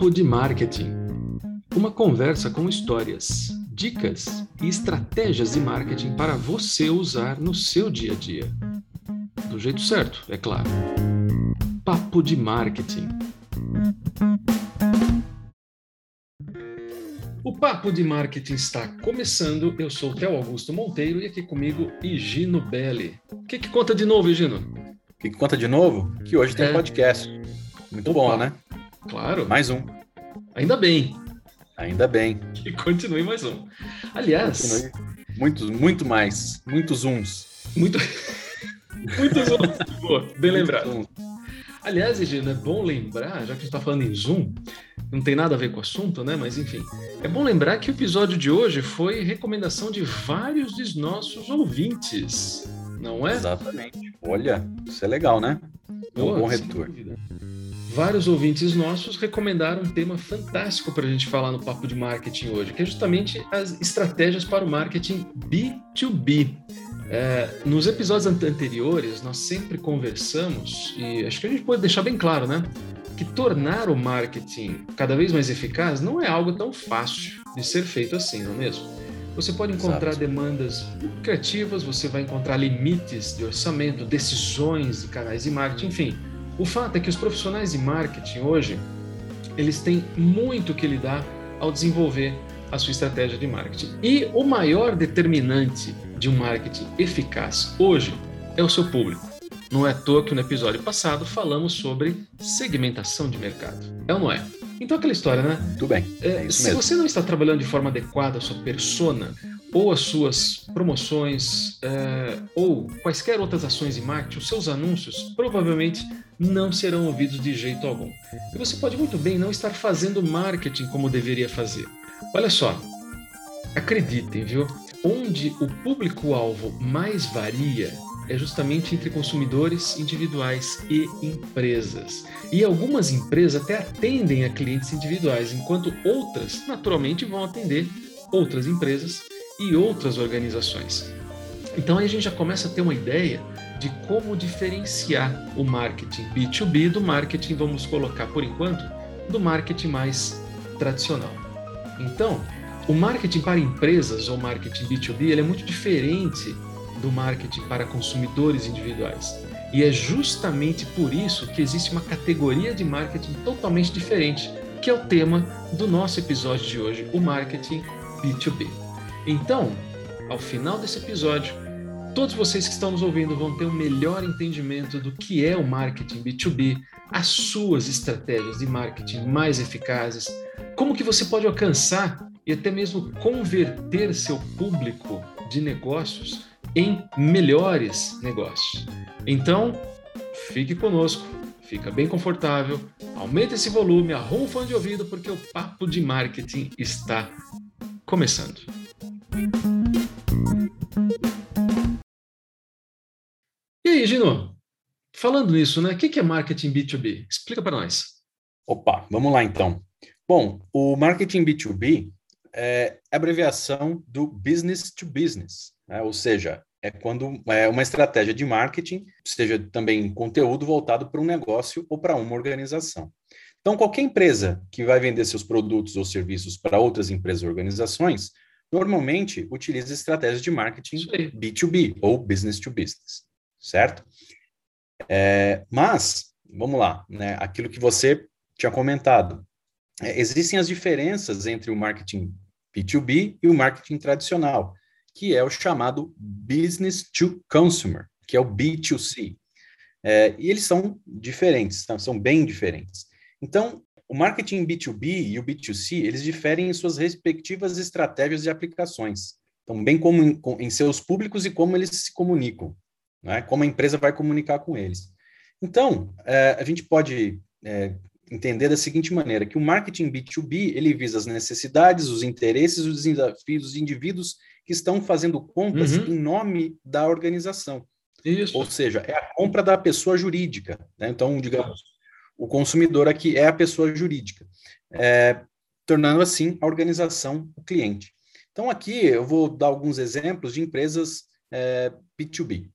Papo de Marketing. Uma conversa com histórias, dicas e estratégias de marketing para você usar no seu dia a dia. Do jeito certo, é claro. Papo de Marketing. O Papo de Marketing está começando. Eu sou o Theo Augusto Monteiro e aqui comigo Higino Belli. O que, que conta de novo, Higino? O que, que conta de novo? Que hoje tem É. podcast. Muito Opa. bom, né? Claro. Mais um. Ainda bem Ainda bem. que continue mais um. Aliás, Continue. Muitos, muito mais. Muitos uns. muito... muitos outros. Boa, bem lembrado. Uns. Aliás, Regina, é bom lembrar, já que a gente está falando em Zoom, não tem nada a ver com o assunto, né? Mas enfim, é bom lembrar que o episódio de hoje foi recomendação de vários dos nossos ouvintes, não é? Exatamente. Olha, isso é legal, né? É um Boa, bom retorno. dúvida. Vários ouvintes nossos recomendaram um tema fantástico para a gente falar no Papo de Marketing hoje, que é justamente as estratégias para o marketing B2B. É, nos episódios ante- anteriores, nós sempre conversamos, e acho que a gente pode deixar bem claro, né? Que tornar o marketing cada vez mais eficaz não é algo tão fácil de ser feito assim, não é mesmo? Você pode encontrar Exato. demandas criativas, você vai encontrar limites de orçamento, decisões de canais de marketing, enfim. O fato é que os profissionais de marketing hoje, eles têm muito que lidar ao desenvolver a sua estratégia de marketing. E o maior determinante de um marketing eficaz hoje é o seu público. Não é à toa que no episódio passado falamos sobre segmentação de mercado. É ou não é? Então aquela história, né? Muito bem. É, É se mesmo. você não está trabalhando de forma adequada a sua persona, ou as suas promoções, é, ou quaisquer outras ações de marketing, os seus anúncios provavelmente não serão ouvidos de jeito algum. E você pode muito bem não estar fazendo marketing como deveria fazer. Olha só, acreditem, viu? Onde o público-alvo mais varia é justamente entre consumidores individuais e empresas. E algumas empresas até atendem a clientes individuais, enquanto outras, naturalmente, vão atender outras empresas e outras organizações. Então aí a gente já começa a ter uma ideia de como diferenciar o marketing B2B do marketing, vamos colocar por enquanto, do marketing mais tradicional. Então, o marketing para empresas ou marketing B2B ele é muito diferente do marketing para consumidores individuais. E é justamente por isso que existe uma categoria de marketing totalmente diferente, que é o tema do nosso episódio de hoje, o marketing B2B. Então, ao final desse episódio, todos vocês que estão nos ouvindo vão ter um melhor entendimento do que é o marketing B2B, as suas estratégias de marketing mais eficazes, como que você pode alcançar e até mesmo converter seu público de negócios em melhores negócios. Então, fique conosco, fica bem confortável, aumente esse volume, arruma um fone de ouvido, porque o papo de marketing está começando. E aí, Gino? Falando nisso, né? O que é marketing B2B? Explica para nós. Opa, vamos lá então. Bom, o marketing B2B é abreviação do business to business, né? ou seja, é quando é uma estratégia de marketing, seja também conteúdo voltado para um negócio ou para uma organização. Então, qualquer empresa que vai vender seus produtos ou serviços para outras empresas ou organizações, normalmente utiliza estratégias de marketing Isso aí. B2B ou business to business, certo? É, mas, vamos lá, né, aquilo que você tinha comentado, é, existem as diferenças entre o marketing B2B e o marketing tradicional, que é o chamado business to consumer, que é o B2C. É, e eles são diferentes, tá? são bem diferentes. Então, o marketing B2B e o B2C, eles diferem em suas respectivas estratégias de aplicações. Então, bem como em, em seus públicos e como eles se comunicam, né? como a empresa vai comunicar com eles. Então, é, a gente pode é, entender da seguinte maneira, que o marketing B2B, ele visa as necessidades, os interesses, os desafios dos indivíduos que estão fazendo compras Uhum. em nome da organização. Isso. Ou seja, é a compra da pessoa jurídica. né? Então, digamos, o consumidor aqui é a pessoa jurídica, é, tornando assim a organização o cliente. Então, aqui eu vou dar alguns exemplos de empresas é, B2B.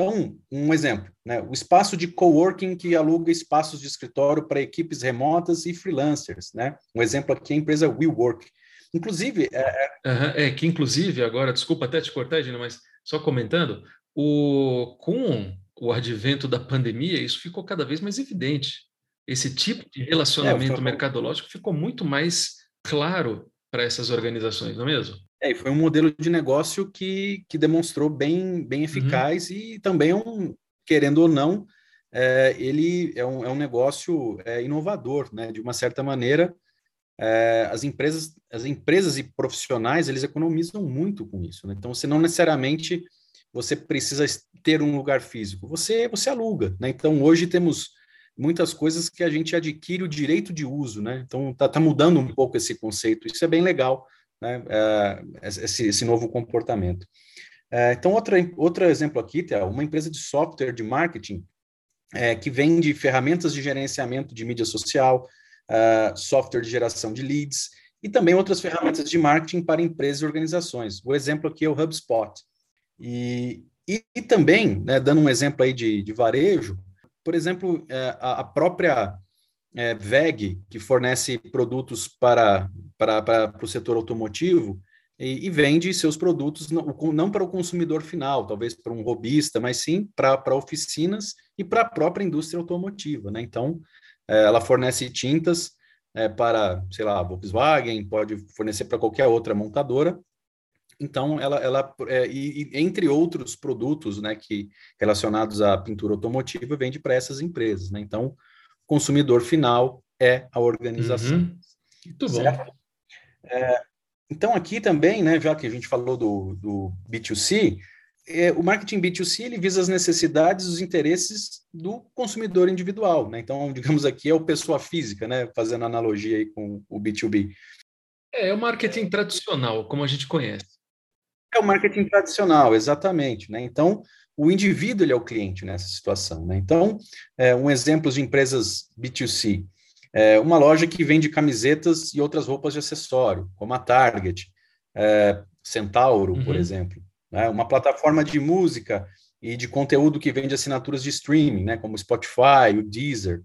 Então, um exemplo, né? o espaço de coworking que aluga espaços de escritório para equipes remotas e freelancers. Né? Um exemplo aqui é a empresa WeWork. Inclusive... É, é... é que, inclusive, agora, desculpa até te cortar, Gina, mas só comentando, o, com o advento da pandemia, isso ficou cada vez mais evidente. Esse tipo de relacionamento é, mercadológico ficou muito mais claro para essas organizações, não é mesmo? É, foi um modelo de negócio que, que demonstrou bem, bem uhum. eficaz uhum. e também, é um, querendo ou não, é, ele é um, é um negócio é, inovador, né? De uma certa maneira, é, as empresas, as empresas e profissionais, eles economizam muito com isso, né? Então, você não necessariamente você precisa ter um lugar físico, você, você aluga, né? Então, hoje temos muitas coisas que a gente adquire o direito de uso, né? Então, tá, tá mudando um pouco esse conceito, isso é bem legal, né? É, esse, esse novo comportamento. É, então, outra, outro exemplo aqui, é uma empresa de software de marketing é, que vende ferramentas de gerenciamento de mídia social, software de geração de leads e também outras ferramentas de marketing para empresas e organizações. O exemplo aqui é o HubSpot. E, e, e também, né, dando um exemplo aí de, de varejo, por exemplo, é, a, a própria é, VEG, que fornece produtos para, para, o setor automotivo, e, e, vende seus produtos não, não, para o consumidor final, talvez para um robista, mas sim para, oficinas e para a própria indústria automotiva. Né? Então, é, ela fornece tintas é, para, sei lá, Volkswagen, pode fornecer para qualquer outra montadora, então, ela, ela é, e, e, entre outros produtos, né, que relacionados à pintura automotiva, vende para essas empresas, né? Então, o consumidor final é a organização. Uhum. Muito certo? É, então, aqui também, né, já que a gente falou do, do B2C, é, o marketing B2C ele visa as necessidades, os interesses do consumidor individual, né? Então, digamos aqui é o pessoa física, né? Fazendo analogia aí com o B2B. É, é o marketing tradicional, como a gente conhece. É o marketing tradicional, exatamente. Né? Então, o indivíduo ele é o cliente nessa situação. Né? Então, é, um exemplo de empresas B2C. É uma loja que vende camisetas e outras roupas de acessório, como a Target, é, Centauro, uhum. por exemplo. Né? Uma plataforma de música e de conteúdo que vende assinaturas de streaming, né? como o Spotify, o Deezer.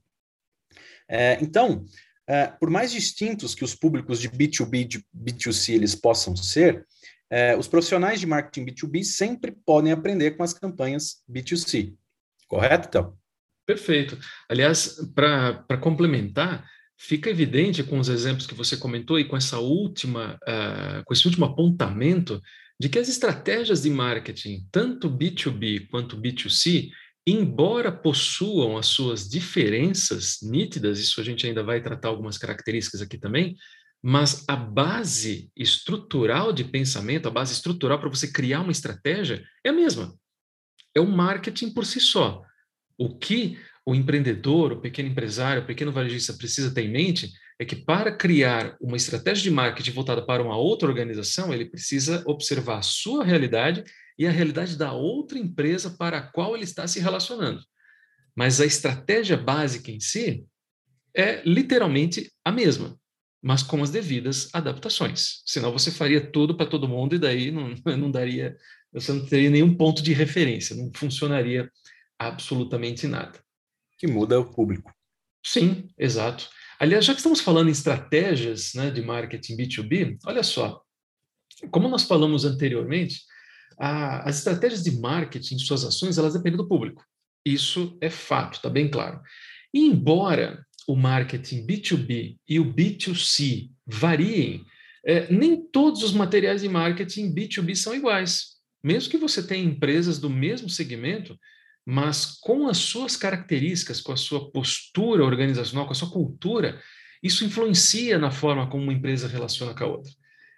É, então, é, por mais distintos que os públicos de B2B e de B2C eles possam ser, é, os profissionais de marketing B2B sempre podem aprender com as campanhas B2C. Correto, então? Perfeito. Aliás, para complementar, fica evidente com os exemplos que você comentou e com essa última, uh, com esse último apontamento de que as estratégias de marketing, tanto B2B quanto B2C, embora possuam as suas diferenças nítidas, isso a gente ainda vai tratar algumas características aqui também, mas a base estrutural de pensamento, a base estrutural para você criar uma estratégia é a mesma. É o marketing por si só. O que o empreendedor, o pequeno empresário, o pequeno varejista precisa ter em mente é que para criar uma estratégia de marketing voltada para uma outra organização, ele precisa observar a sua realidade e a realidade da outra empresa para a qual ele está se relacionando. Mas a estratégia básica em si é literalmente a mesma mas com as devidas adaptações. Senão você faria tudo para todo mundo e daí não, não daria, você não teria nenhum ponto de referência, não funcionaria absolutamente nada. Que muda o público. Sim, exato. Aliás, já que estamos falando em estratégias né, de marketing B2B, olha só, como nós falamos anteriormente, a, as estratégias de marketing, suas ações, elas dependem do público. Isso é fato, está bem claro. E embora o marketing B2B e o B2C variem, é, nem todos os materiais de marketing B2B são iguais. Mesmo que você tenha empresas do mesmo segmento, mas com as suas características, com a sua postura organizacional, com a sua cultura, isso influencia na forma como uma empresa relaciona com a outra.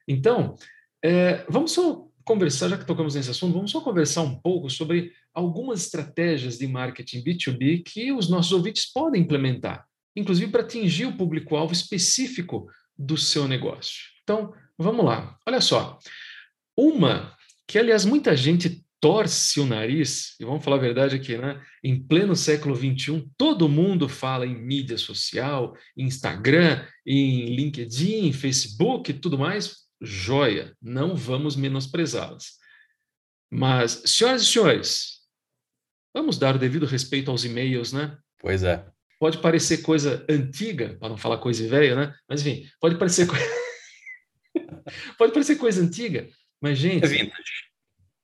Então, é, vamos só conversar, já que tocamos nesse assunto, vamos só conversar um pouco sobre algumas estratégias de marketing B2B que os nossos ouvintes podem implementar inclusive para atingir o público-alvo específico do seu negócio. Então, vamos lá. Olha só. Uma que, aliás, muita gente torce o nariz, e vamos falar a verdade aqui, né? Em pleno século XXI, todo mundo fala em mídia social, em Instagram, em LinkedIn, Facebook e tudo mais. Joia, não vamos menosprezá-las. Mas, senhoras e senhores, Vamos dar o devido respeito aos e-mails, né? Pois é. Pode parecer coisa antiga, para não falar coisa velha, né? Mas enfim, pode parecer coisa. pode parecer coisa antiga, mas, gente. É vintage.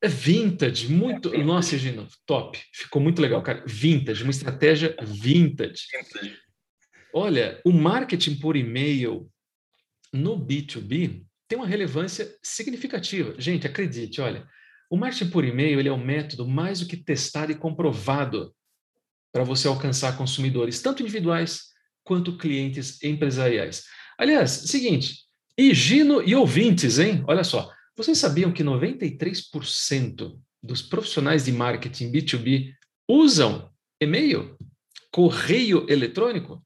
É vintage, muito. É vintage. Nossa, Gino, top. Ficou muito legal, cara. Vintage, uma estratégia vintage. vintage. Olha, o marketing por e-mail no B2B tem uma relevância significativa. Gente, acredite, olha, o marketing por e-mail ele é um método mais do que testado e comprovado para você alcançar consumidores, tanto individuais quanto clientes empresariais. Aliás, seguinte, e Gino e ouvintes, hein? Olha só, vocês sabiam que 93% dos profissionais de marketing B2B usam e-mail, correio eletrônico?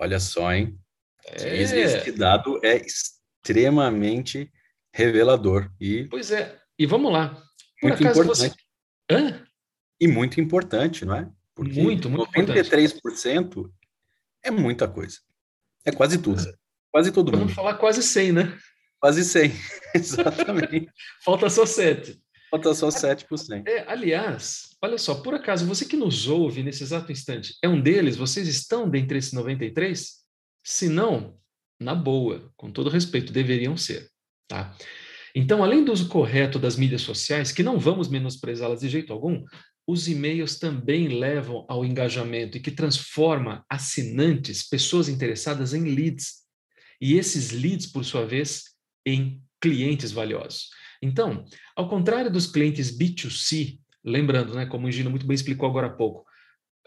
Olha só, hein? É... Esse dado é extremamente revelador. E... Pois é. E vamos lá. Por muito acaso importante. Você... Hã? E muito importante, não é? Porque muito, muito 93% importante. é muita coisa. É quase tudo. Quase todo Vamos mundo. Vamos falar quase 100, né? Quase 100, exatamente. Falta só 7. Falta só 7%. É, aliás, olha só, por acaso, você que nos ouve nesse exato instante, é um deles? Vocês estão dentre esses 93? Se não, na boa, com todo respeito, deveriam ser, tá? Então, além do uso correto das mídias sociais, que não vamos menosprezá-las de jeito algum, os e-mails também levam ao engajamento e que transforma assinantes, pessoas interessadas em leads. E esses leads, por sua vez, em clientes valiosos. Então, ao contrário dos clientes B2C, lembrando, né, como o Gino muito bem explicou agora há pouco,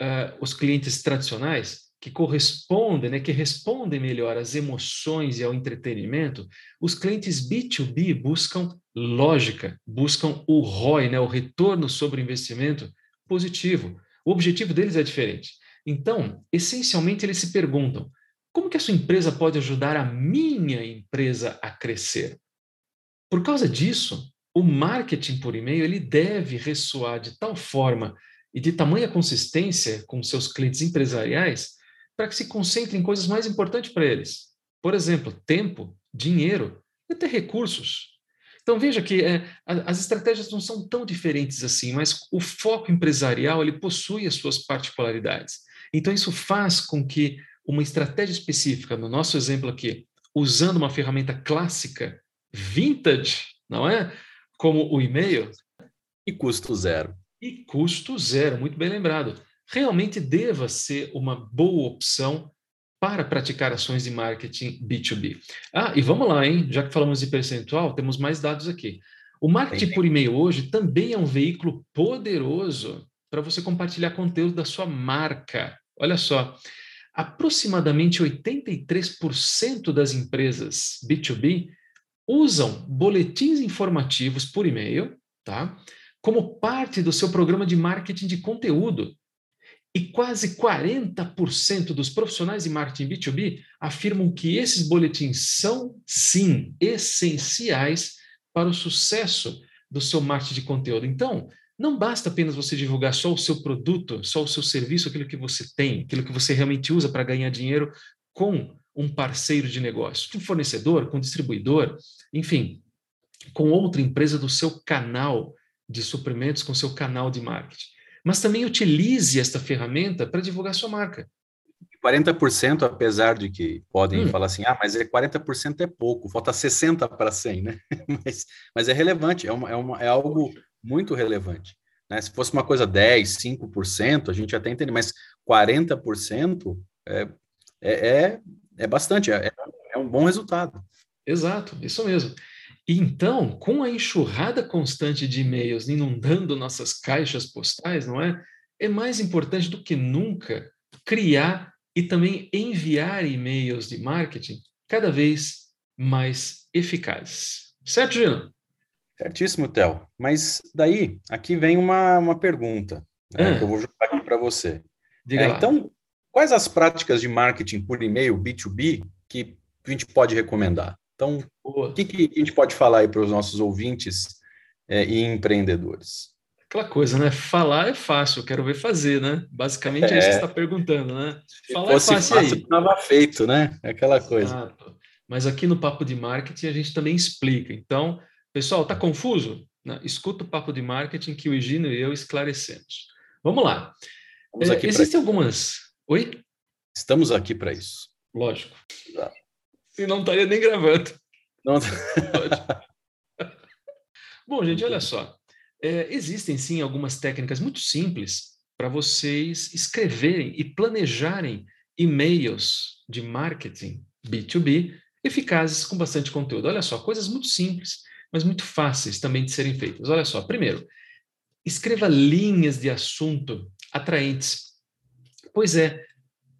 uh, os clientes tradicionais, que correspondem, né, que respondem melhor às emoções e ao entretenimento, os clientes B2B buscam lógica, buscam o ROI, né, o retorno sobre investimento positivo. O objetivo deles é diferente. Então, essencialmente, eles se perguntam: como que a sua empresa pode ajudar a minha empresa a crescer? Por causa disso, o marketing por e-mail ele deve ressoar de tal forma e de tamanha consistência com seus clientes empresariais para que se concentre em coisas mais importantes para eles. Por exemplo, tempo, dinheiro e até recursos. Então veja que é, as estratégias não são tão diferentes assim, mas o foco empresarial ele possui as suas particularidades. Então isso faz com que uma estratégia específica, no nosso exemplo aqui, usando uma ferramenta clássica, vintage, não é? Como o e-mail. E custo zero. E custo zero, muito bem lembrado realmente deva ser uma boa opção para praticar ações de marketing B2B. Ah, e vamos lá, hein? Já que falamos de percentual, temos mais dados aqui. O marketing por e-mail hoje também é um veículo poderoso para você compartilhar conteúdo da sua marca. Olha só, aproximadamente 83% das empresas B2B usam boletins informativos por e-mail, tá? Como parte do seu programa de marketing de conteúdo. E quase 40% dos profissionais de marketing B2B afirmam que esses boletins são, sim, essenciais para o sucesso do seu marketing de conteúdo. Então, não basta apenas você divulgar só o seu produto, só o seu serviço, aquilo que você tem, aquilo que você realmente usa para ganhar dinheiro com um parceiro de negócio, com fornecedor, com distribuidor, enfim, com outra empresa do seu canal de suprimentos, com seu canal de marketing mas também utilize esta ferramenta para divulgar sua marca. 40%, apesar de que podem hum. falar assim, ah, mas é 40% é pouco, falta 60 para 100, né? mas, mas é relevante, é, uma, é, uma, é algo muito relevante. Né? Se fosse uma coisa 10, 5%, a gente até entende, mas 40% é, é, é, é bastante, é, é um bom resultado. Exato, isso mesmo. Então, com a enxurrada constante de e-mails inundando nossas caixas postais, não é? É mais importante do que nunca criar e também enviar e-mails de marketing cada vez mais eficazes. Certo, Gino? Certíssimo, Theo. Mas daí, aqui vem uma, uma pergunta né, ah. que eu vou jogar aqui para você. Diga é. Então, quais as práticas de marketing por e-mail B2B que a gente pode recomendar? Então, o que, que, a gente pode falar aí para os nossos ouvintes é, e empreendedores? Aquela coisa, né? Falar é fácil, quero ver fazer, né? Basicamente é, é isso que você está perguntando, né? Falar é fácil, fácil aí. Estava feito, né? É aquela coisa. Exato. Mas aqui no Papo de Marketing a gente também explica. Então, pessoal, está confuso? Né? Escuta o Papo de Marketing que o Egino e eu esclarecemos. Vamos lá. É, existem algumas. Oi? Estamos aqui para isso. Lógico. Se não estaria nem gravando. Não. Bom, gente, olha só. É, existem sim algumas técnicas muito simples para vocês escreverem e planejarem e-mails de marketing B2B eficazes com bastante conteúdo. Olha só, coisas muito simples, mas muito fáceis também de serem feitas. Olha só, primeiro, escreva linhas de assunto atraentes. Pois é,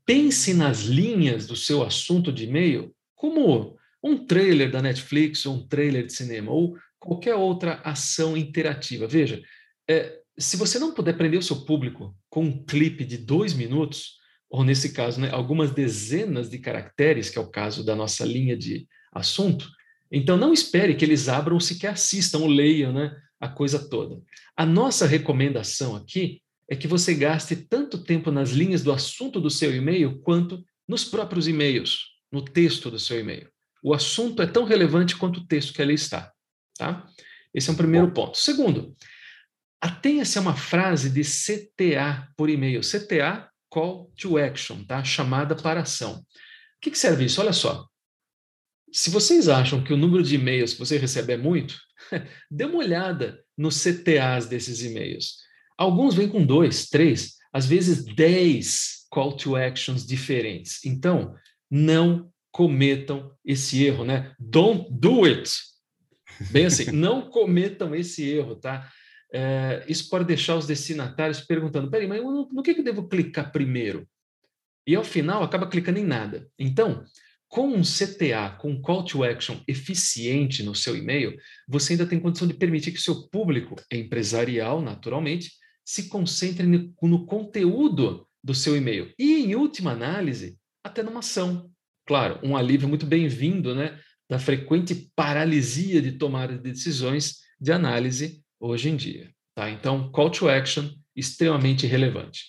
pense nas linhas do seu assunto de e-mail como um trailer da Netflix, ou um trailer de cinema, ou qualquer outra ação interativa. Veja, é, se você não puder prender o seu público com um clipe de dois minutos, ou nesse caso, né, algumas dezenas de caracteres, que é o caso da nossa linha de assunto, então não espere que eles abram sequer assistam ou leiam né, a coisa toda. A nossa recomendação aqui é que você gaste tanto tempo nas linhas do assunto do seu e-mail quanto nos próprios e-mails, no texto do seu e-mail. O assunto é tão relevante quanto o texto que ali está. Tá? Esse é um primeiro ponto. Segundo, atenha-se a uma frase de CTA por e-mail. CTA call to action, tá? Chamada para ação. O que, que serve isso? Olha só. Se vocês acham que o número de e-mails que você recebe é muito, dê uma olhada nos CTAs desses e-mails. Alguns vêm com dois, três, às vezes dez call to actions diferentes. Então, não cometam esse erro, né? Don't do it. Bem assim, não cometam esse erro, tá? é, isso pode deixar os destinatários perguntando: peraí, mas no, no que, que eu devo clicar primeiro? E ao final acaba clicando em nada. Então, com um CTA, com um call to action eficiente no seu e-mail, você ainda tem condição de permitir que o seu público empresarial, naturalmente, se concentre no, no conteúdo do seu e-mail. E, em última análise, até numa ação. Claro, um alívio muito bem-vindo né, da frequente paralisia de tomada de decisões de análise hoje em dia. Tá? Então, call to action, extremamente relevante.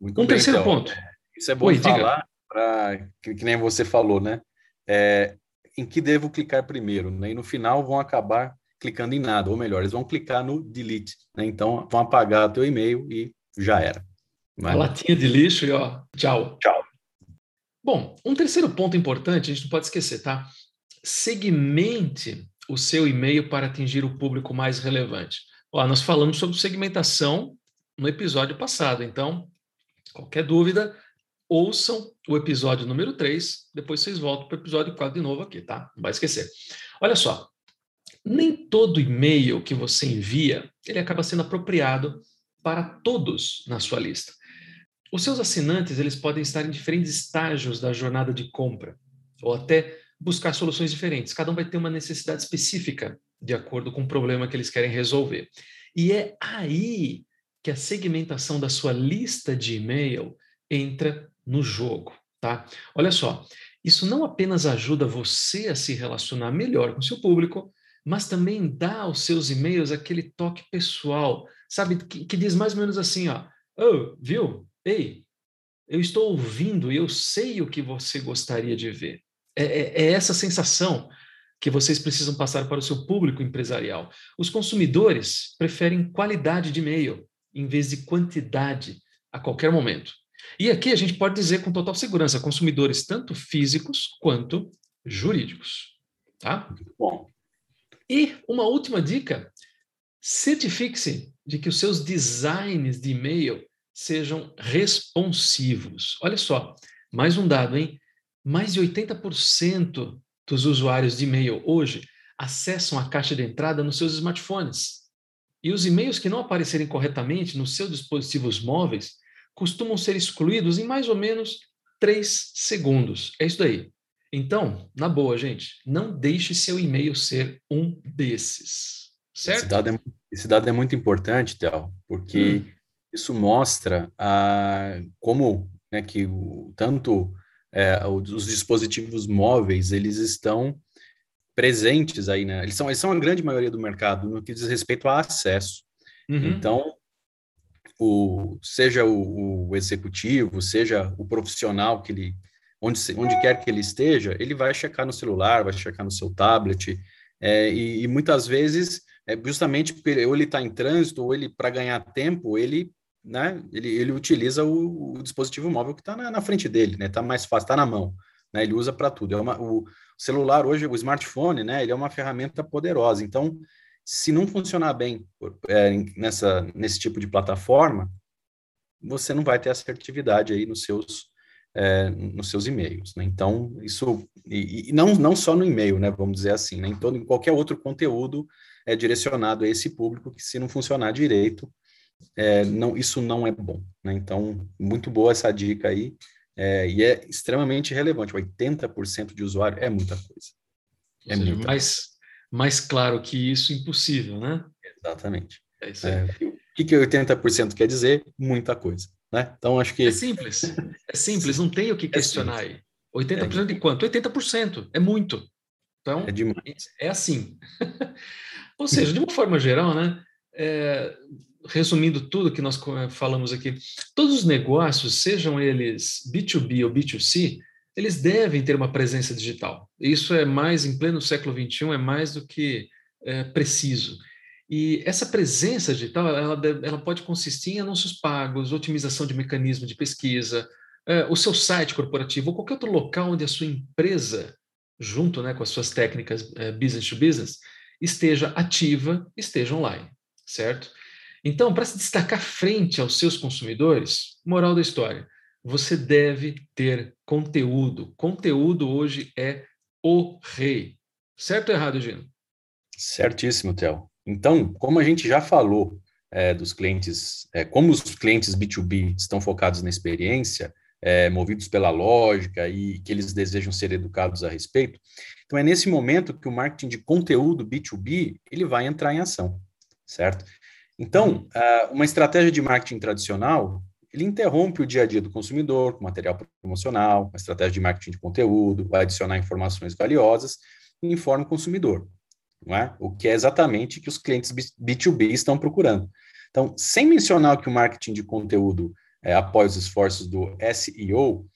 Muito um bem, terceiro então, ponto. Isso é bom Oi, falar, pra, que, que, nem você falou, né? É, em que devo clicar primeiro, né? E no final vão acabar clicando em nada, ou melhor, eles vão clicar no delete, né? Então vão apagar teu e-mail e já era. Mas... A latinha de lixo e ó, tchau. Tchau. Bom, um terceiro ponto importante, a gente não pode esquecer, tá? Segmente o seu e-mail para atingir o público mais relevante. Ó, nós falamos sobre segmentação no episódio passado, então, qualquer dúvida, ouçam o episódio número 3, depois vocês voltam para o episódio 4 de novo aqui, tá? Não vai esquecer. Olha só, nem todo e-mail que você envia, ele acaba sendo apropriado para todos na sua lista. Os seus assinantes, eles podem estar em diferentes estágios da jornada de compra, ou até buscar soluções diferentes. Cada um vai ter uma necessidade específica de acordo com o problema que eles querem resolver. E é aí que a segmentação da sua lista de e-mail entra no jogo, tá? Olha só, isso não apenas ajuda você a se relacionar melhor com seu público, mas também dá aos seus e-mails aquele toque pessoal, sabe? Que, que diz mais ou menos assim, ó, oh, viu? Ei, eu estou ouvindo e eu sei o que você gostaria de ver. É, é, é essa sensação que vocês precisam passar para o seu público empresarial. Os consumidores preferem qualidade de e-mail em vez de quantidade a qualquer momento. E aqui a gente pode dizer com total segurança, consumidores tanto físicos quanto jurídicos. Tá? Bom. E uma última dica: certifique-se de que os seus designs de e-mail sejam responsivos. Olha só, mais um dado, hein? Mais de 80% dos usuários de e-mail hoje acessam a caixa de entrada nos seus smartphones. E os e-mails que não aparecerem corretamente nos seus dispositivos móveis costumam ser excluídos em mais ou menos três segundos. É isso daí. Então, na boa, gente, não deixe seu e-mail ser um desses. Certo? Esse dado é, esse dado é muito importante, Théo, porque hum. isso mostra a, como né, que o, tanto é, os dispositivos móveis, eles estão presentes aí, né? Eles são, eles são a grande maioria do mercado no que diz respeito a acesso. Uhum. Então, o, seja o, o, executivo, seja o profissional que ele, onde, onde quer que ele esteja, ele vai checar no celular, vai checar no seu tablet, é, e, e, muitas vezes, é, justamente ou ele está em trânsito, ou ele, para ganhar tempo, ele né, ele, ele utiliza o, o dispositivo móvel que está na, na, frente dele, né, está mais fácil, está na mão, né, ele usa para tudo. É uma, o celular hoje, o smartphone, né, ele é uma ferramenta poderosa. Então, se não funcionar bem é, nessa, nesse tipo de plataforma, você não vai ter assertividade aí nos seus é, nos seus e-mails, né? Então, isso, e, e, não, não só no e-mail, né? Vamos dizer assim, né? Em todo, em qualquer outro conteúdo é direcionado a esse público que se não funcionar direito, é, não, isso não é bom, né? Então, muito boa essa dica aí, é, e é extremamente relevante, 80% de usuário é muita coisa. É seja, muita mais, coisa. Mais claro que isso, impossível, né? Exatamente. É isso aí. É, o que, que 80% quer dizer? Muita coisa. Né? Então, acho que. É simples. É simples, não tem o que é questionar aí. 80% é. de quanto? 80%. É muito. Então, é, demais. é assim. Ou seja, de uma forma geral, né? É, resumindo tudo que nós falamos aqui, todos os negócios, sejam eles B2B ou B2C, eles devem ter uma presença digital. Isso é mais, em pleno século XXI, é mais do que é, preciso. E essa presença digital, ela, ela pode consistir em anúncios pagos, otimização de mecanismo de pesquisa, é, o seu site corporativo ou qualquer outro local onde a sua empresa, junto né, com as suas técnicas é, business to business, esteja ativa, esteja online, certo? Então, para se destacar frente aos seus consumidores, moral da história, você deve ter conteúdo. Conteúdo hoje é o rei. Certo ou errado, Gino? Certíssimo, Theo. Então, como a gente já falou é, dos clientes, é, como os clientes B2B estão focados na experiência, é, movidos pela lógica e que eles desejam ser educados a respeito, então é nesse momento que o marketing de conteúdo B2B ele vai entrar em ação, certo? Então, uh, uma estratégia de marketing tradicional ele interrompe o dia a dia do consumidor com material promocional, uma estratégia de marketing de conteúdo, vai adicionar informações valiosas e informa o consumidor não é? o que é exatamente que os clientes B2B estão procurando. Então, sem mencionar que o marketing de conteúdo é, os esforços do SEO,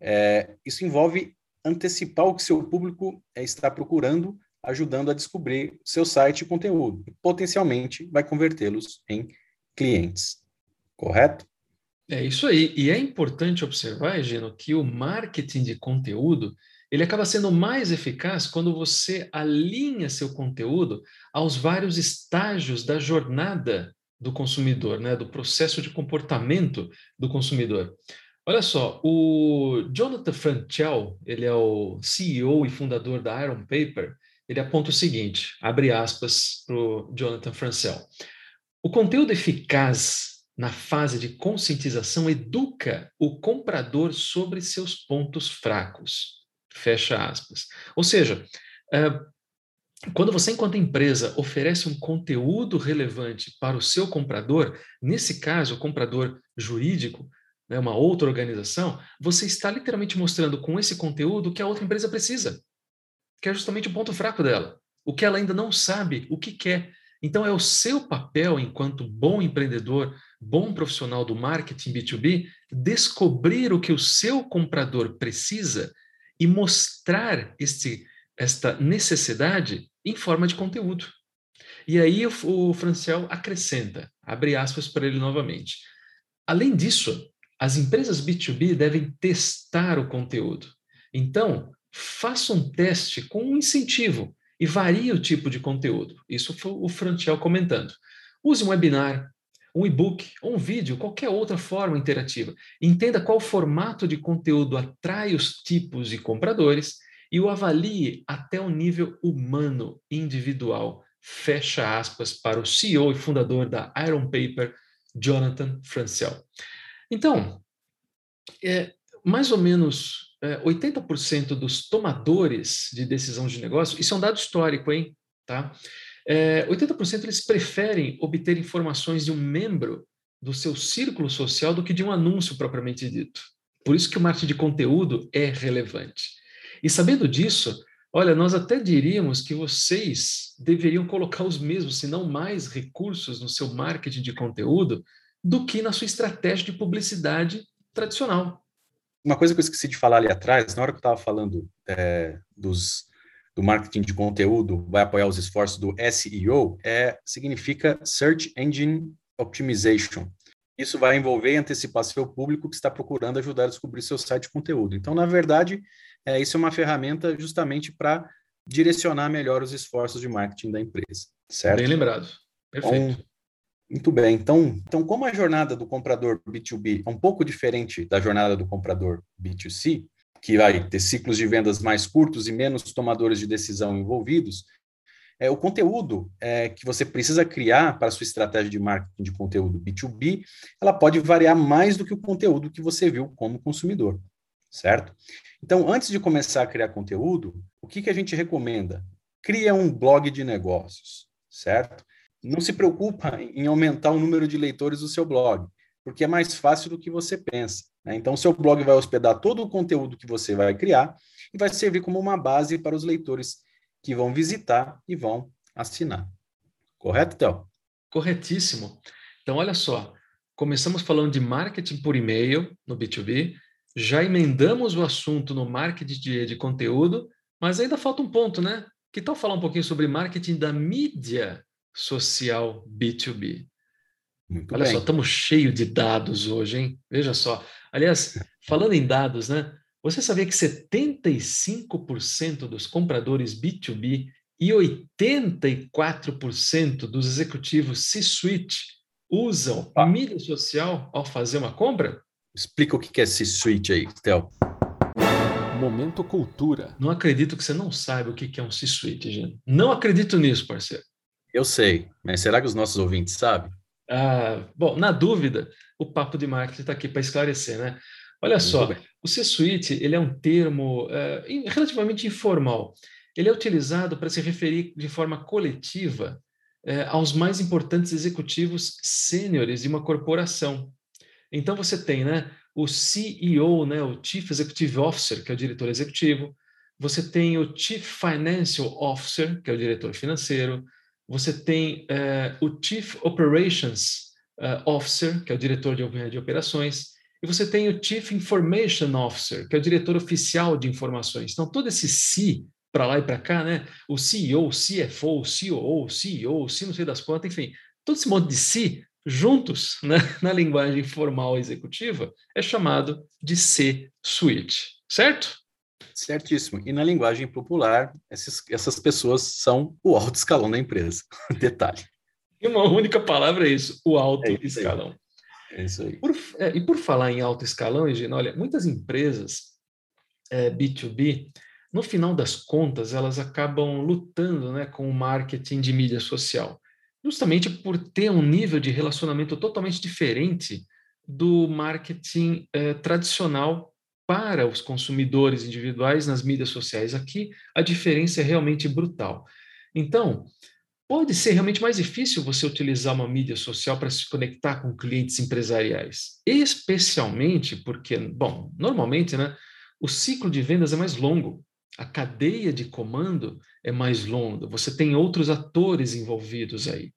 é, isso envolve antecipar o que seu público é, está procurando, ajudando a descobrir seu site e conteúdo, e potencialmente vai convertê-los em clientes. Correto? É isso aí. E é importante observar, Gino, que o marketing de conteúdo ele acaba sendo mais eficaz quando você alinha seu conteúdo aos vários estágios da jornada do consumidor, né, do processo de comportamento do consumidor. Olha só, o Jonathan Franchel, ele é o CEO e fundador da Iron Paper, ele aponta o seguinte, abre aspas para o Jonathan Franchel. O conteúdo eficaz na fase de conscientização educa o comprador sobre seus pontos fracos. Fecha aspas. Ou seja, quando você, enquanto empresa, oferece um conteúdo relevante para o seu comprador, nesse caso, o comprador jurídico, né, uma outra organização, você está literalmente mostrando com esse conteúdo o que a outra empresa precisa, que é justamente o ponto fraco dela, o que ela ainda não sabe o que quer. Então, é o seu papel, enquanto bom empreendedor, bom profissional do marketing B2B, descobrir o que o seu comprador precisa e mostrar este, esta necessidade em forma de conteúdo. E aí o, o Franciel acrescenta, abre aspas para ele novamente. Além disso, as empresas B2B devem testar o conteúdo. Então, faça um teste com um incentivo e varie o tipo de conteúdo. Isso foi o Franciel comentando. Use um webinar, um e-book, um vídeo, qualquer outra forma interativa. Entenda qual formato de conteúdo atrai os tipos de compradores e o avalie até o nível humano, individual. Fecha aspas para o CEO e fundador da Iron Paper, Jonathan Francel. Então, é, mais ou menos 80% dos tomadores de decisão de negócio, isso é um dado histórico, hein? Tá? É, 80% eles preferem obter informações de um membro do seu círculo social do que de um anúncio propriamente dito. Por isso que o marketing de conteúdo é relevante. E sabendo disso, olha, nós até diríamos que vocês deveriam colocar os mesmos, se não mais, recursos no seu marketing de conteúdo do que na sua estratégia de publicidade tradicional. Uma coisa que eu esqueci de falar ali atrás, na hora que eu estava falando é, dos do marketing de conteúdo vai apoiar os esforços do SEO é, significa Search Engine Optimization. Isso vai envolver antecipar seu público que está procurando ajudar a descobrir seu site de conteúdo. Então, na verdade, é, isso é uma ferramenta justamente para direcionar melhor os esforços de marketing da empresa, certo? Bem lembrado. Perfeito. Então, muito bem. Então, então, como a jornada do comprador B2B é um pouco diferente da jornada do comprador B2C, que vai ter ciclos de vendas mais curtos e menos tomadores de decisão envolvidos, é, o conteúdo é, que você precisa criar para a sua estratégia de marketing de conteúdo B2B, ela pode variar mais do que o conteúdo que você viu como consumidor, certo? Então, antes de começar a criar conteúdo, o que, que a gente recomenda? Cria um blog de negócios, certo? Não se preocupa em aumentar o número de leitores do seu blog, porque é mais fácil do que você pensa. Né? Então, seu blog vai hospedar todo o conteúdo que você vai criar e vai servir como uma base para os leitores que vão visitar e vão assinar. Correto, Théo? Corretíssimo. Então, olha só, começamos falando de marketing por e-mail no B2B, já emendamos o assunto no marketing de, de conteúdo, mas ainda falta um ponto, né? Que tal falar um pouquinho sobre marketing da mídia social B2B? Muito Olha bem. só, estamos cheios de dados hoje, hein? Veja só. Aliás, falando em dados, né? Você sabia que 75% dos compradores B2B e 84% dos executivos C-suite usam Opa. mídia social ao fazer uma compra? Explica o que é C-suite aí, Theo. Momento cultura. Não acredito que você não saiba o que é um C-suite, gente. Não acredito nisso, parceiro. Eu sei, mas será que os nossos ouvintes sabem? Ah, bom, na dúvida, o papo de marketing está aqui para esclarecer, né? Olha Muito só, bem. o C-suite ele é um termo é, relativamente informal. Ele é utilizado para se referir de forma coletiva é, aos mais importantes executivos sêniores de uma corporação. Então você tem, né, o CEO, né, o Chief Executive Officer, que é o diretor executivo. Você tem o Chief Financial Officer, que é o diretor financeiro. Você tem é, o Chief Operations Officer, que é o diretor de, de operações e você tem o Chief Information Officer, que é o diretor oficial de informações. Então, todo esse C para lá e para cá, né? O CEO, CFO, COO, CEO, C não sei das quantas, enfim, todo esse monte de C juntos, né, na linguagem formal executiva, é chamado de C-suite, certo? Certíssimo. E na linguagem popular, essas, essas pessoas são o alto escalão da empresa. Detalhe. E uma única palavra é isso, o alto é isso escalão. É isso aí. Por, é, e por falar em alto escalão, Egino, olha, muitas empresas é, B2B, no final das contas, elas acabam lutando né, com o marketing de mídia social, justamente por ter um nível de relacionamento totalmente diferente do marketing é, tradicional para os consumidores individuais nas mídias sociais. Aqui a diferença é realmente brutal. Então, pode ser realmente mais difícil você utilizar uma mídia social para se conectar com clientes empresariais, especialmente porque, bom, normalmente, né, o ciclo de vendas é mais longo, a cadeia de comando é mais longa, você tem outros atores envolvidos aí.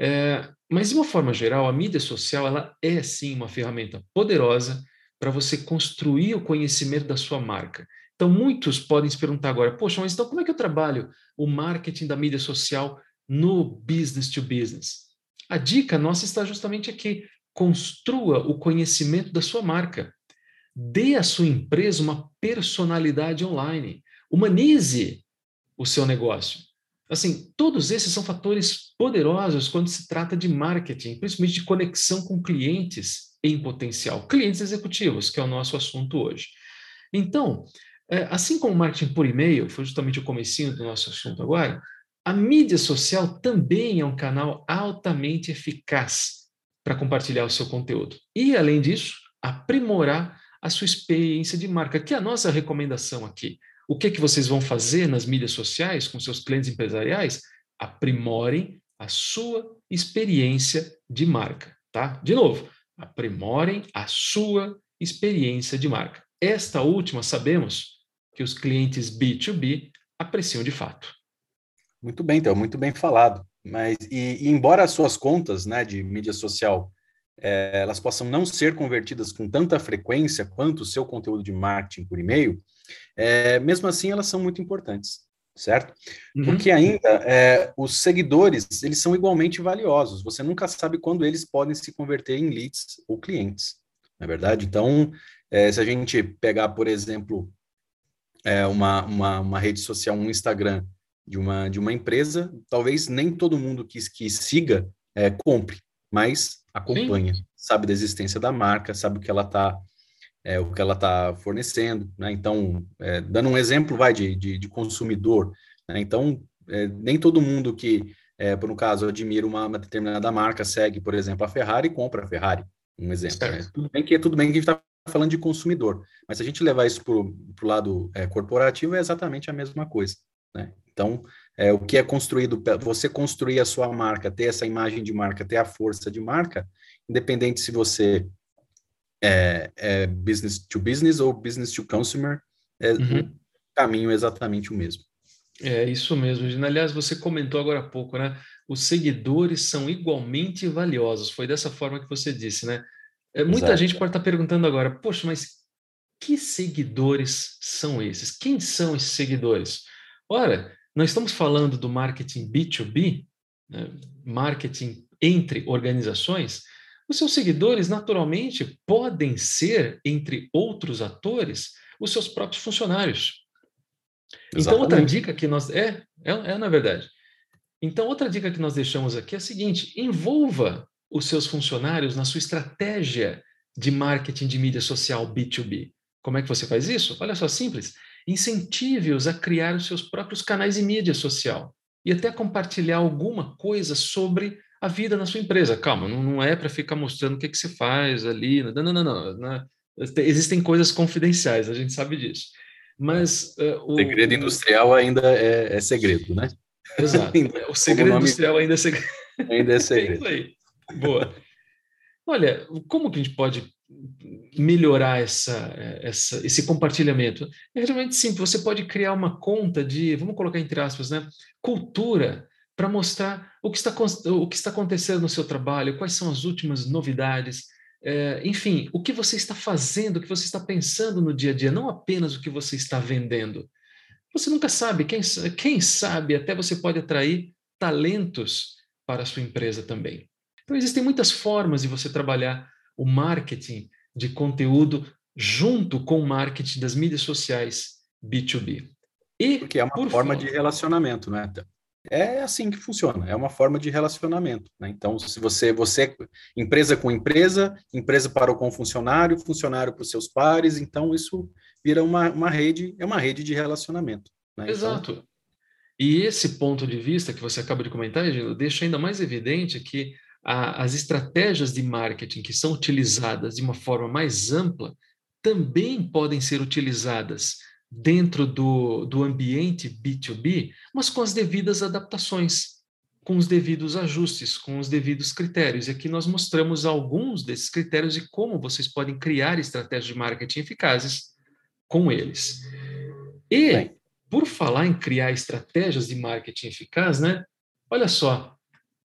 É, mas, de uma forma geral, a mídia social ela é sim uma ferramenta poderosa para você construir o conhecimento da sua marca. Então, muitos podem se perguntar agora: poxa, mas então como é que eu trabalho o marketing da mídia social no business to business? A dica nossa está justamente aqui. Construa o conhecimento da sua marca. Dê à sua empresa uma personalidade online. Humanize o seu negócio. Assim, todos esses são fatores poderosos quando se trata de marketing, principalmente de conexão com clientes em potencial, clientes executivos, que é o nosso assunto hoje. Então, é, assim como o marketing por e-mail, foi justamente o comecinho do nosso assunto agora, a mídia social também é um canal altamente eficaz para compartilhar o seu conteúdo. E, além disso, aprimorar a sua experiência de marca, que é a nossa recomendação aqui. O que, que vocês vão fazer nas mídias sociais com seus clientes empresariais? Aprimorem a sua experiência de marca, tá? De novo, aprimorem a sua experiência de marca. Esta última sabemos que os clientes B2B apreciam de fato. Muito bem, então, muito bem falado. Mas, e, e embora as suas contas né, de mídia social é, elas possam não ser convertidas com tanta frequência quanto o seu conteúdo de marketing por e-mail, é, mesmo assim elas são muito importantes. Certo? Uhum. Porque ainda é, os seguidores, eles são igualmente valiosos. Você nunca sabe quando eles podem se converter em leads ou clientes, não é verdade? Então, é, se a gente pegar, por exemplo, é, uma, uma, uma, rede social, um Instagram de uma, de uma empresa, talvez nem todo mundo que, que siga é, compre, mas acompanha, Sim. sabe da existência da marca, sabe o que ela está é, o que ela está fornecendo, né? Então, é, dando um exemplo, vai de, de, de consumidor, né? Então, é, nem todo mundo que, é, por um caso, admira uma, uma, determinada marca segue, por exemplo, a Ferrari e compra a Ferrari, um exemplo. Né? Tudo bem que tudo bem que a gente está falando de consumidor, mas se a gente levar isso para o lado é, corporativo, é exatamente a mesma coisa, né? Então, é, o que é construído, você construir a sua marca, ter essa imagem de marca, ter a força de marca, independente se você é, é business to business ou business to consumer, é, uhum. o caminho exatamente o mesmo. É isso mesmo, Gina. Aliás, você comentou agora há pouco, né? Os seguidores são igualmente valiosos. Foi dessa forma que você disse, né? É, muita Exato. gente pode estar perguntando agora, poxa, mas que seguidores são esses? Quem são esses seguidores? Ora, nós estamos falando do marketing B2B, né? marketing entre organizações, os seus seguidores, naturalmente, podem ser, entre outros atores, os seus próprios funcionários. Exatamente. Então, outra dica que nós. É, é, é, na verdade. Então, outra dica que nós deixamos aqui é a seguinte: envolva os seus funcionários na sua estratégia de marketing de mídia social B2B. Como é que você faz isso? Olha só, simples. Incentive-os a criar os seus próprios canais de mídia social e até compartilhar alguma coisa sobre a vida na sua empresa. Calma, não, não é para ficar mostrando o que, que você faz ali. Não, não, não, não, não. Existem coisas confidenciais, a gente sabe disso. Mas uh, o segredo industrial ainda é, é segredo, né? Exato. o segredo o industrial ainda é segredo. Ainda é segredo. é Boa. Olha, como que a gente pode melhorar essa, essa, esse compartilhamento? É realmente simples. Você pode criar uma conta de, vamos colocar entre aspas, né, cultura para mostrar o que, está, o que está acontecendo no seu trabalho, quais são as últimas novidades, é, enfim, o que você está fazendo, o que você está pensando no dia a dia, não apenas o que você está vendendo. Você nunca sabe, quem, quem sabe até você pode atrair talentos para a sua empresa também. Então, existem muitas formas de você trabalhar o marketing de conteúdo junto com o marketing das mídias sociais B2B. E, Porque é uma forma de relacionamento, né? É assim que funciona, é uma forma de relacionamento. Né? Então, se você, você, empresa com empresa, empresa para com funcionário, funcionário para os seus pares, então isso vira uma, uma rede, é uma rede de relacionamento. Né? Então Exato. Então, e esse ponto de vista que você acaba de comentar, Gino, deixa ainda mais evidente que a, as estratégias de marketing que são utilizadas de uma forma mais ampla também podem ser utilizadas dentro do, do ambiente B2B, mas com as devidas adaptações, com os devidos ajustes, com os devidos critérios. E aqui nós mostramos alguns desses critérios e como vocês podem criar estratégias de marketing eficazes com eles. E, Bem. por falar em criar estratégias de marketing eficaz, né? Olha só,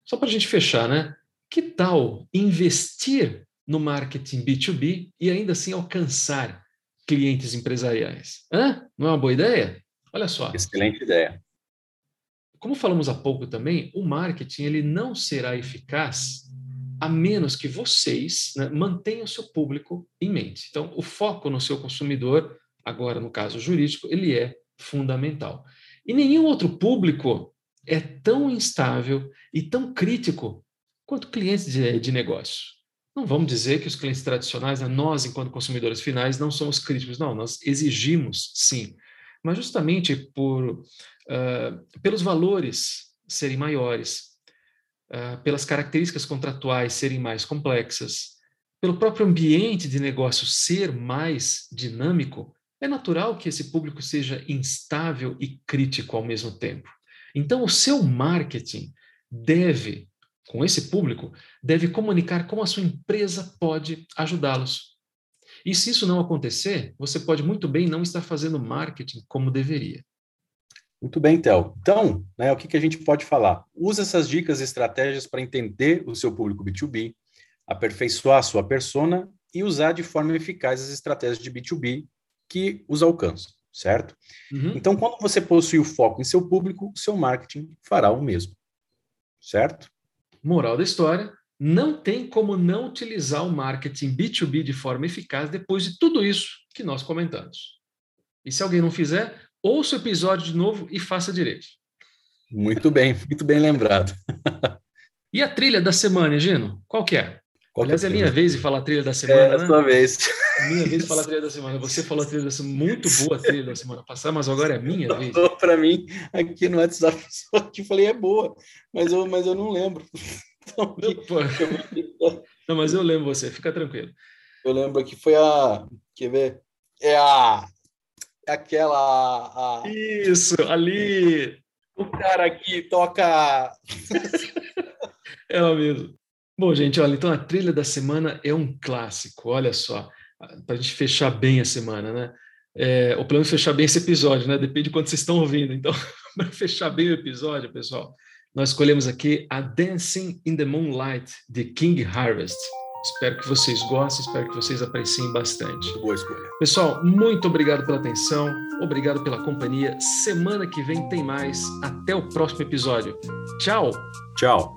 só para a gente fechar, né? Que tal investir no marketing B2B e ainda assim alcançar clientes empresariais. Hã? Não é uma boa ideia? Olha só. Excelente ideia. Como falamos há pouco também, o marketing ele não será eficaz a menos que vocês né, mantenham o seu público em mente. Então, o foco no seu consumidor, agora no caso jurídico, ele é fundamental. E nenhum outro público é tão instável e tão crítico quanto clientes de, de negócio. Não vamos dizer que os clientes tradicionais, né, nós, enquanto consumidores finais, não somos críticos. Não, nós exigimos, sim. Mas justamente por, uh, pelos valores serem maiores, uh, pelas características contratuais serem mais complexas, pelo próprio ambiente de negócio ser mais dinâmico, é natural que esse público seja instável e crítico ao mesmo tempo. Então, o seu marketing deve com esse público, deve comunicar como a sua empresa pode ajudá-los. E se isso não acontecer, você pode muito bem não estar fazendo marketing como deveria. Muito bem, Tel. Então, né, o que, que a gente pode falar? Use essas dicas e estratégias para entender o seu público B2B, aperfeiçoar a sua persona e usar de forma eficaz as estratégias de B2B que os alcançam, certo? Uhum. Então, quando você possui o foco em seu público, seu marketing fará o mesmo, certo? Moral da história: não tem como não utilizar o marketing B2B de forma eficaz depois de tudo isso que nós comentamos. E se alguém não fizer, ouça o episódio de novo e faça direito. Muito bem, muito bem lembrado. e a trilha da semana, Gino? Qual que é? Qual Aliás, é a minha vez de falar a trilha da é, semana, é, né? É a sua vez. É minha vez de falar a trilha da semana. Você falou a trilha da semana, muito boa a trilha da semana passada, mas agora é a minha vez. Para mim, aqui no WhatsApp, só que falei é boa, mas eu, mas eu não lembro. Então, não, mas eu lembro você, fica tranquilo. Eu lembro que foi a. Quer ver? É a. É aquela. A... Isso, ali. O cara que toca. é o mesmo. Bom, gente, olha, então a trilha da semana é um clássico, olha só, para a gente fechar bem a semana, né? É, ou pelo menos fechar bem esse episódio, né? Depende de quando vocês estão ouvindo. Então, para fechar bem o episódio, pessoal, nós escolhemos aqui a Dancing in the Moonlight de King Harvest. Espero que vocês gostem, espero que vocês apreciem bastante. Boa escolha. Pessoal, muito obrigado pela atenção, obrigado pela companhia. Semana que vem tem mais. Até o próximo episódio. Tchau. Tchau.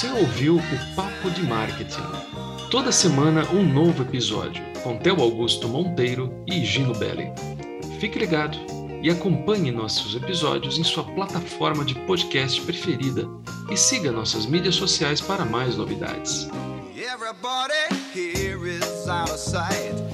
Você ouviu o Papo de Marketing. Toda semana um novo episódio com Theo Augusto Monteiro e Gino Belli. Fique ligado e acompanhe nossos episódios em sua plataforma de podcast preferida e siga nossas mídias sociais para mais novidades. Everybody here is out of sight.